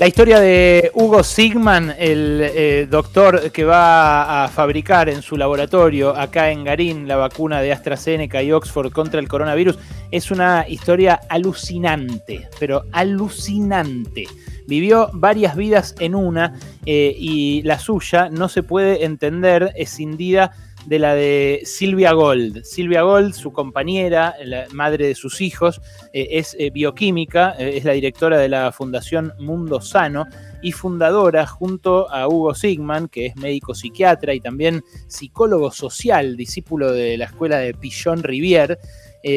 La historia de Hugo Sigman, el eh, doctor que va a fabricar en su laboratorio acá en Garín la vacuna de AstraZeneca y Oxford contra el coronavirus, es una historia alucinante, pero alucinante. Vivió varias vidas en una eh, y la suya no se puede entender escindida de la de Silvia Gold. Silvia Gold, su compañera, la madre de sus hijos, eh, es eh, bioquímica, eh, es la directora de la Fundación Mundo Sano y fundadora junto a Hugo Sigman, que es médico psiquiatra y también psicólogo social, discípulo de la escuela de Pillon Rivière,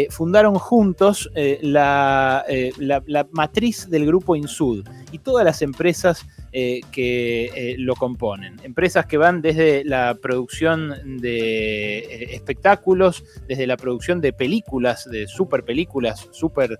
fundaron juntos la, la, matriz del grupo Insud y todas las empresas eh, que eh, lo componen. Empresas que van desde la producción de eh, espectáculos, desde la producción de películas, de super películas, super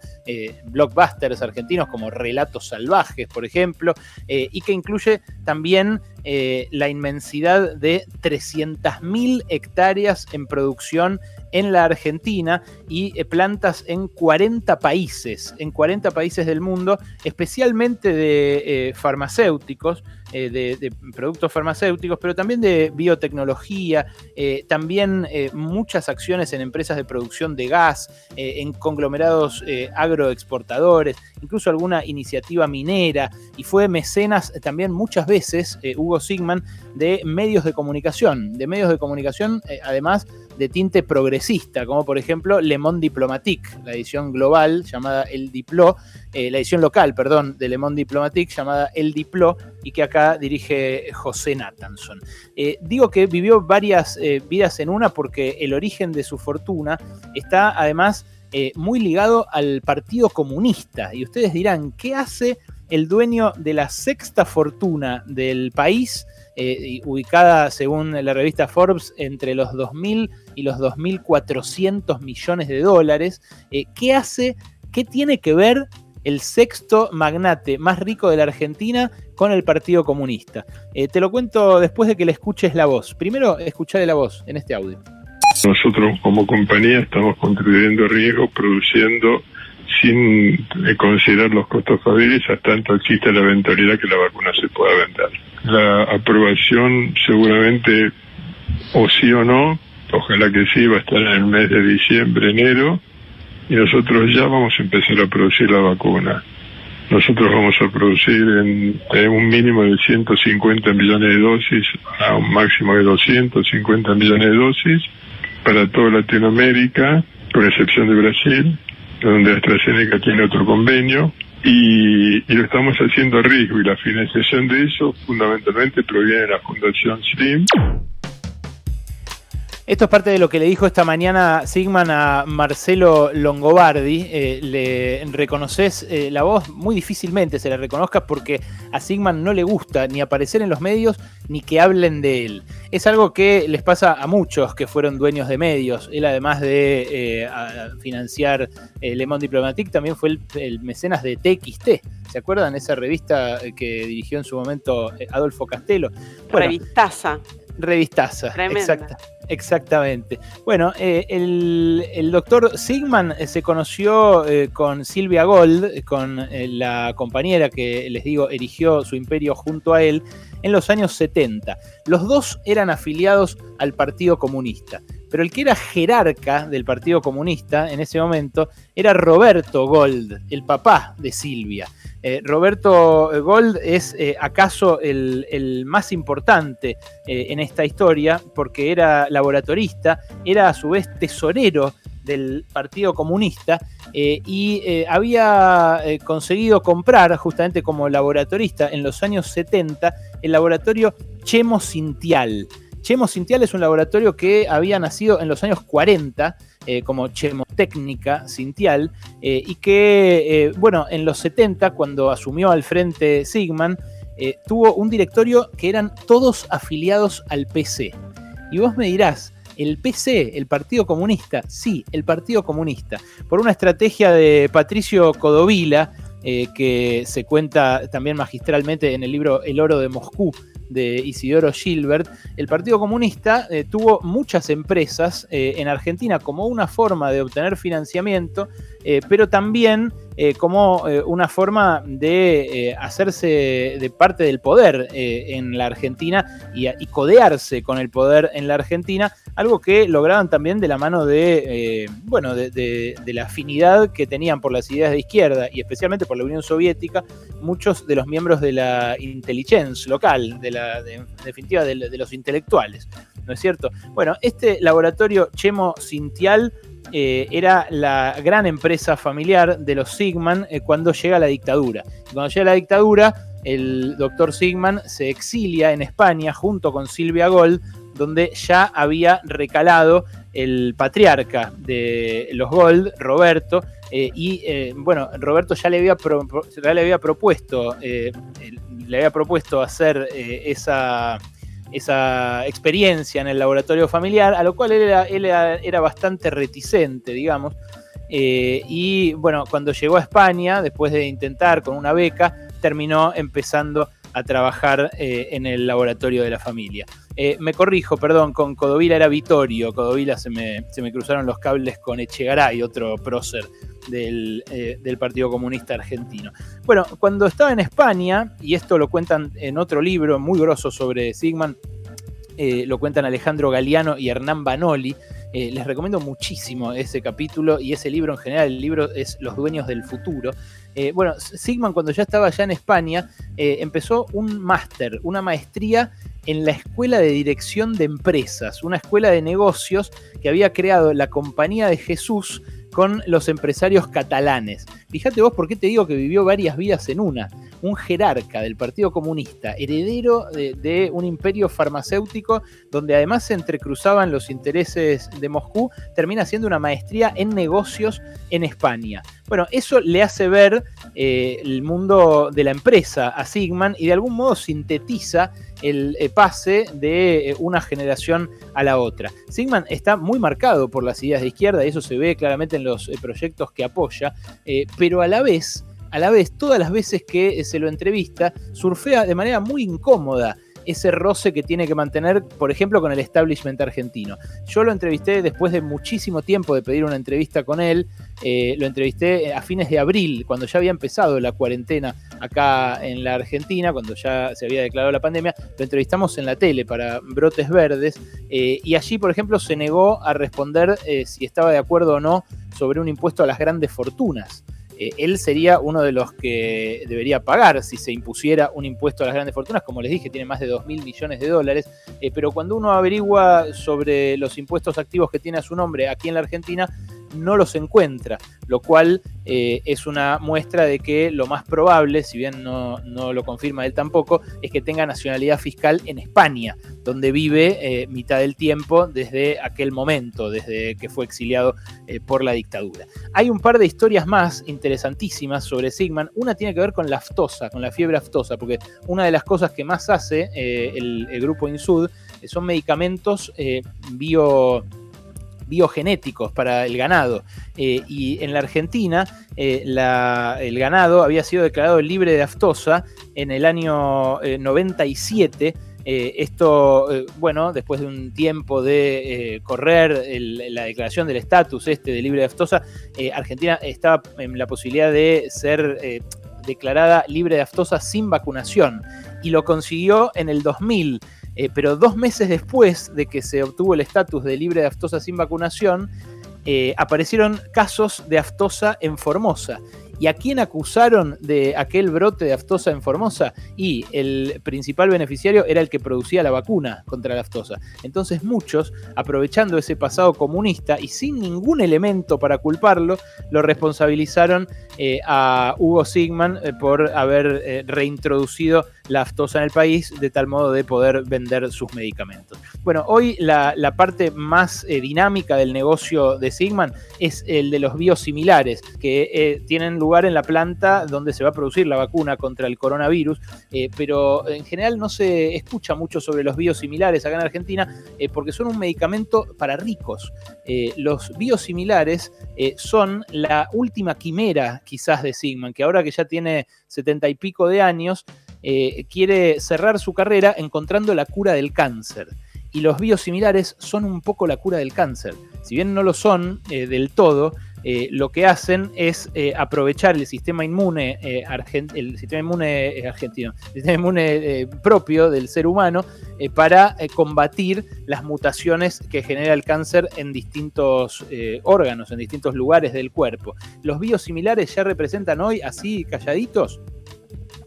blockbusters argentinos como Relatos Salvajes, por ejemplo, y que incluye también la inmensidad de 300.000 hectáreas en producción en la Argentina y eh, plantas en 40 países, en 40 países del mundo, especialmente de eh, farmacéuticos, eh, de, productos farmacéuticos, pero también de biotecnología, también muchas acciones en empresas de producción de gas, en conglomerados agroexportadores, incluso alguna iniciativa minera, y fue mecenas también muchas veces, Hugo Sigman, de medios de comunicación, de medios de comunicación, además, de tinte progresista, como por ejemplo Le Monde Diplomatique, la edición global llamada El Diplo, eh, la edición local, perdón, de Le Monde Diplomatique llamada El Diplo y que acá dirige José Nathanson. Eh, digo que vivió varias eh, vidas en una porque el origen de su fortuna está además muy ligado al Partido Comunista. Y ustedes dirán, ¿qué hace el dueño de la sexta fortuna del país? Eh, ubicada según la revista Forbes entre los 2.000 y los 2.400 millones de dólares. Eh, ¿Qué hace, qué tiene que ver el sexto magnate más rico de la Argentina con el Partido Comunista? Eh, te lo cuento después de que le escuches la voz. Primero, escucharle la voz en este audio. Nosotros como compañía estamos contribuyendo riesgo produciendo sin considerar los costos hasta tanto existe la eventualidad que la vacuna se pueda vender la aprobación seguramente, o sí o no, ojalá que sí, va a estar en el mes de diciembre, enero, y nosotros ya vamos a empezar a producir la vacuna. Nosotros vamos a producir en, un mínimo de 150 millones de dosis a un máximo de 250 millones de dosis para toda Latinoamérica, con excepción de Brasil, donde AstraZeneca tiene otro convenio, y, lo estamos haciendo a riesgo y la financiación de eso fundamentalmente proviene de la Fundación STEAM. Esto es parte de lo que le dijo esta mañana Sigman a Marcelo Longobardi. Eh, le reconoces eh, la voz, muy difícilmente se la reconozcas porque a Sigman no le gusta ni aparecer en los medios ni que hablen de él. Es algo que les pasa a muchos que fueron dueños de medios. Él, además de eh, financiar Le Monde Diplomatique, también fue el, mecenas de TXT. ¿Se acuerdan esa revista que dirigió en su momento Adolfo Castelo? Revistaza. Revistaza, exacta, exactamente. Bueno, eh, el, doctor Sigman eh, se conoció eh, con Silvia Gold, con la compañera que les digo erigió su imperio junto a él en los años 70. Los dos eran afiliados al Partido Comunista, pero el que era jerarca del Partido Comunista en ese momento era Roberto Gold, el papá de Silvia. Eh, Roberto Gold es eh, acaso el, más importante eh, en esta historia porque era laboratorista, era a su vez tesorero del Partido Comunista y había conseguido comprar justamente como laboratorista en los años 70 el laboratorio Chemo Cintial. Chemo Cintial es un laboratorio que había nacido en los años 40 eh, como chemotécnica Cintial, eh, y que, eh, bueno, en los 70, cuando asumió al frente Sigman, tuvo un directorio que eran todos afiliados al PC. Y vos me dirás, el PC, el Partido Comunista, sí, el Partido Comunista, por una estrategia de Patricio Codovila, que se cuenta también magistralmente en el libro El oro de Moscú, de Isidoro Gilbert, el Partido Comunista eh, tuvo muchas empresas eh, en Argentina como una forma de obtener financiamiento, eh, pero también como una forma de hacerse de parte del poder en la Argentina y, codearse con el poder en la Argentina, algo que lograban también de la mano de, bueno, de, la afinidad que tenían por las ideas de izquierda y especialmente por la Unión Soviética, muchos de los miembros de la inteligencia local, de la, definitiva de, los intelectuales, ¿no es cierto? Bueno, este laboratorio Chemo Cintial eh, era la gran empresa familiar de los Sigman eh, cuando llega la dictadura. cuando llega la dictadura, el doctor Sigman se exilia en España junto con Silvia Gold, donde ya había recalado el patriarca de los Gold, Roberto, eh, y bueno, Roberto ya le había, ya le había propuesto, le había propuesto hacer esa esa experiencia en el laboratorio familiar, a lo cual él era, bastante reticente, digamos. Eh, y bueno, cuando llegó a España, después de intentar con una beca, terminó empezando a trabajar eh, en el laboratorio de la familia. Eh, me corrijo, perdón, con Codovila era Vitorio, Codovila se me, se me cruzaron los cables con Echegaray, otro prócer del, del, Partido Comunista Argentino. Bueno, cuando estaba en España, y esto lo cuentan en otro libro muy grosso sobre Sigman, lo cuentan Alejandro Galeano y Hernán Banoli, eh, les recomiendo muchísimo ese capítulo y ese libro en general. El libro es Los Dueños del Futuro. Eh, bueno, Sigman cuando ya estaba allá en España eh, empezó un máster, una maestría en la Escuela de Dirección de Empresas, una escuela de negocios que había creado la Compañía de Jesús con los empresarios catalanes. Fíjate vos por qué te digo que vivió varias vidas en una un jerarca del Partido Comunista, heredero de, un imperio farmacéutico donde además se entrecruzaban los intereses de Moscú, termina siendo una maestría en negocios en España. Bueno, eso le hace ver eh, el mundo de la empresa a Sigman y de algún modo sintetiza el eh, pase de eh, una generación a la otra. Sigman está muy marcado por las ideas de izquierda y eso se ve claramente en los proyectos que apoya, pero a la vez a la vez, todas las veces que se lo entrevista, surfea de manera muy incómoda ese roce que tiene que mantener, por ejemplo, con el establishment argentino. Yo lo entrevisté después de muchísimo tiempo de pedir una entrevista con él, eh, lo entrevisté a fines de abril, cuando ya había empezado la cuarentena acá en la Argentina, cuando ya se había declarado la pandemia, lo entrevistamos en la tele para Brotes Verdes, eh, y allí, por ejemplo, se negó a responder eh, si estaba de acuerdo o no sobre un impuesto a las grandes fortunas. Eh, él sería uno de los que debería pagar si se impusiera un impuesto a las grandes fortunas. Como les dije, tiene más de 2 mil millones de dólares. Eh, pero cuando uno averigua sobre los impuestos activos que tiene a su nombre aquí en la Argentina, no los encuentra, lo cual eh, es una muestra de que lo más probable, si bien no, lo confirma él tampoco, es que tenga nacionalidad fiscal en España, donde vive eh, mitad del tiempo desde aquel momento, desde que fue exiliado eh, por la dictadura. Hay un par de historias más interesantísimas sobre Sigman. Una tiene que ver con la aftosa, con la fiebre aftosa, porque una de las cosas que más hace el, grupo INSUD son medicamentos bio biogenéticos para el ganado. Eh, y en la Argentina, eh, el ganado había sido declarado libre de aftosa en el año 97. Eh, esto, bueno, después de un tiempo de correr la declaración del estatus este de libre de aftosa, Argentina estaba en la posibilidad de ser declarada libre de aftosa sin vacunación y lo consiguió en el 2000. Eh, pero dos meses después de que se obtuvo el estatus de libre de aftosa sin vacunación, eh, aparecieron casos de aftosa en Formosa. ¿Y a quién acusaron de aquel brote de aftosa en Formosa? Y el principal beneficiario era el que producía la vacuna contra la aftosa. Entonces muchos, aprovechando ese pasado comunista y sin ningún elemento para culparlo, lo responsabilizaron eh, a Hugo Sigman por haber reintroducido la aftosa en el país de tal modo de poder vender sus medicamentos. Bueno, hoy la, parte más dinámica del negocio de Sigman es el de los biosimilares, que tienen lugar en la planta donde se va a producir la vacuna contra el coronavirus, eh, pero en general no se escucha mucho sobre los biosimilares acá en Argentina eh, porque son un medicamento para ricos. Eh, los biosimilares son la última quimera quizás de Sigman, que ahora que ya tiene setenta y pico de años, quiere cerrar su carrera encontrando la cura del cáncer y los biosimilares son un poco la cura del cáncer. Si bien no lo son del todo, eh, lo que hacen es eh, aprovechar el sistema inmune, eh, el sistema inmune argentino, el sistema inmune propio del ser humano para combatir las mutaciones que genera el cáncer en distintos órganos, en distintos lugares del cuerpo. Los biosimilares ya representan hoy, así calladitos,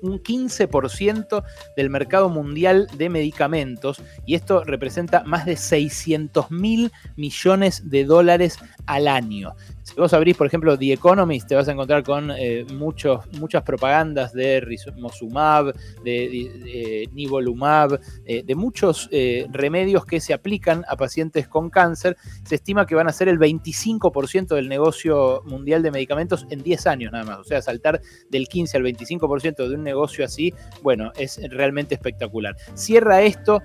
un 15% del mercado mundial de medicamentos y esto representa más de 600 mil millones de dólares al año. Si vos abrís, por ejemplo, The Economist, te vas a encontrar con eh, muchos, muchas propagandas de Rizumab, de, Nivolumab, eh, de muchos eh, remedios que se aplican a pacientes con cáncer. Se estima que van a ser el 25% del negocio mundial de medicamentos en 10 años nada más. O sea, saltar del 15 al 25% de un negocio así, bueno, es realmente espectacular. Cierra esto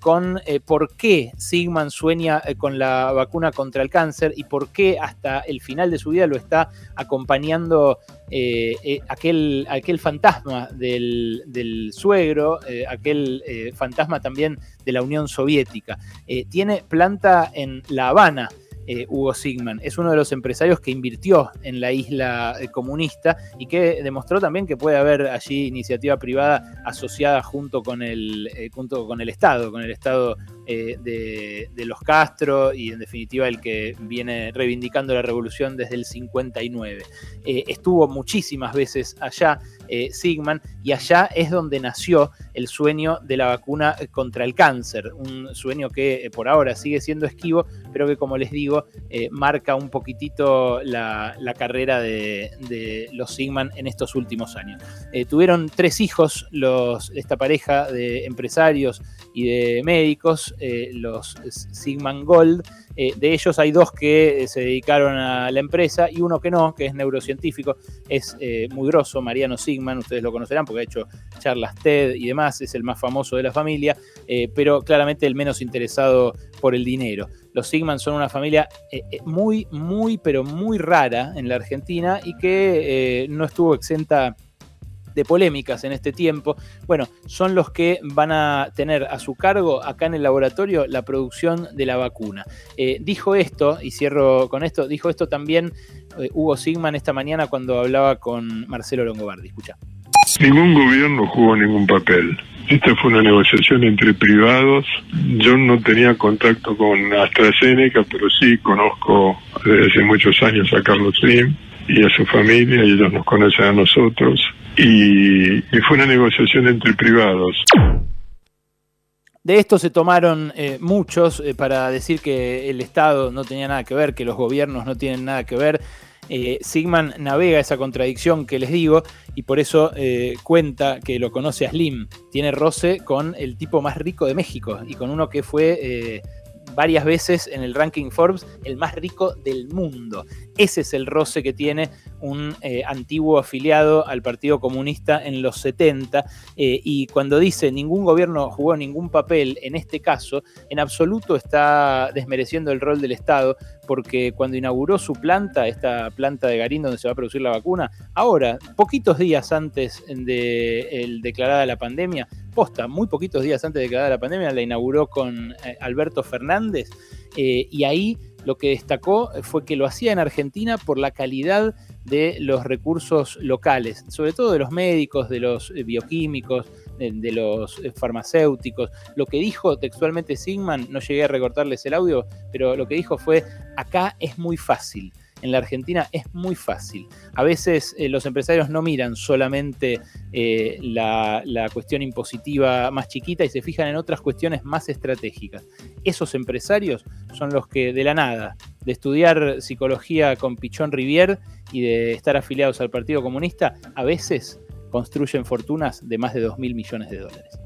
con por qué Sigman sueña con la vacuna contra el cáncer y por qué hasta el final de su vida lo está acompañando eh, eh, aquel, aquel fantasma del, suegro, eh, aquel fantasma también de la Unión Soviética. tiene planta en La Habana. Hugo Sigman. Es uno de los empresarios que invirtió en la isla comunista y que demostró también que puede haber allí iniciativa privada asociada junto con el, junto con el Estado, con el Estado eh, de, los Castro y en definitiva el que viene reivindicando la revolución desde el 59. Eh, estuvo muchísimas veces allá eh, Sigman y allá es donde nació el sueño de la vacuna contra el cáncer, un sueño que por ahora sigue siendo esquivo, pero que como les digo marca un poquitito la, carrera de, los Sigman en estos últimos años. tuvieron tres hijos los, esta pareja de empresarios y de médicos, eh, los Sigman Gold. Eh, de ellos hay dos que eh, se dedicaron a la empresa y uno que no, que es neurocientífico, es muy grosso, Mariano Sigman, ustedes lo conocerán porque ha hecho charlas TED y demás, es el más famoso de la familia, pero claramente el menos interesado por el dinero. Los Sigman son una familia muy, muy, pero muy rara en la Argentina y que no estuvo exenta polémicas en este tiempo, bueno, son los que van a tener a su cargo acá en el laboratorio la producción de la vacuna. Eh, dijo esto, y cierro con esto, dijo esto también eh, Hugo Sigman esta mañana cuando hablaba con Marcelo Longobardi. Escucha. Ningún gobierno jugó ningún papel. Esta fue una negociación entre privados. Yo no tenía contacto con AstraZeneca, pero sí conozco desde hace muchos años a Carlos Slim y a su familia, y ellos nos conocen a nosotros y, fue una negociación entre privados. De esto se tomaron eh, muchos eh, para decir que el Estado no tenía nada que ver, que los gobiernos no tienen nada que ver. Eh, Sigman navega esa contradicción que les digo y por eso cuenta que lo conoce a Slim. Tiene roce con el tipo más rico de México y con uno que fue varias veces en el ranking Forbes el más rico del mundo. Ese es el roce que tiene un eh, antiguo afiliado al Partido Comunista en los 70. Eh, y cuando dice ningún gobierno jugó ningún papel en este caso, en absoluto está desmereciendo el rol del Estado, porque cuando inauguró su planta, esta planta de Garín donde se va a producir la vacuna, ahora, poquitos días antes de declarada la pandemia, muy poquitos días antes de declarada la pandemia, la inauguró con eh, Alberto Fernández, y ahí lo que destacó fue que lo hacía en Argentina por la calidad de los recursos locales, sobre todo de los médicos, de los eh, bioquímicos, de, los eh, farmacéuticos. Lo que dijo textualmente Sigman, no llegué a recortarles el audio, pero lo que dijo fue, acá es muy fácil en la Argentina es muy fácil. A veces eh, los empresarios no miran solamente eh, la, cuestión impositiva más chiquita y se fijan en otras cuestiones más estratégicas. Esos empresarios son los que de la nada, de estudiar psicología con Pichón Rivier y de estar afiliados al Partido Comunista, a veces construyen fortunas de más de 2 mil millones de dólares.